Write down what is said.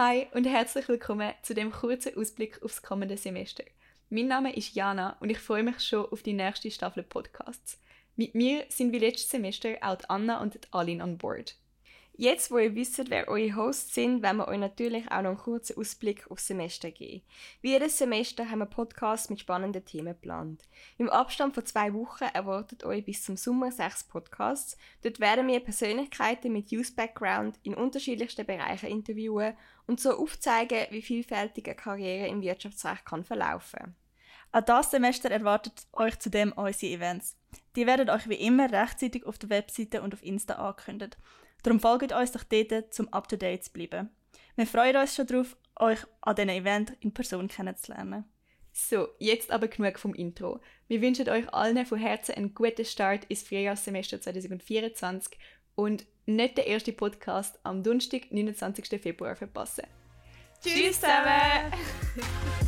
Hi und herzlich willkommen zu dem kurzen Ausblick aufs kommende Semester. Mein Name ist Jana und ich freue mich schon auf die nächste Staffel Podcasts. Mit mir sind wie letztes Semester auch Anna und Aline an Bord. Jetzt, wo ihr wisst, wer eure Hosts sind, werden wir euch natürlich auch noch einen kurzen Ausblick aufs Semester geben. Wie jedes Semester haben wir Podcasts mit spannenden Themen geplant. Im Abstand von zwei Wochen erwartet euch bis zum Sommer sechs Podcasts. Dort werden wir Persönlichkeiten mit Youth-Background in unterschiedlichsten Bereichen interviewen und so aufzeigen, wie vielfältig eine Karriere im Wirtschaftsrecht kann verlaufen An das Semester erwartet euch zudem unsere Events. Die werden euch wie immer rechtzeitig auf der Webseite und auf Insta angekündigt. Darum folgt uns doch dort, um up to date zu bleiben. Wir freuen uns schon darauf, euch an diesen Event in Person kennenzulernen. So, jetzt aber genug vom Intro. Wir wünschen euch allen von Herzen einen guten Start ins Frühjahrssemester 2024 und nicht den ersten Podcast am Donnerstag, 29. Februar verpassen. Tschüss zusammen!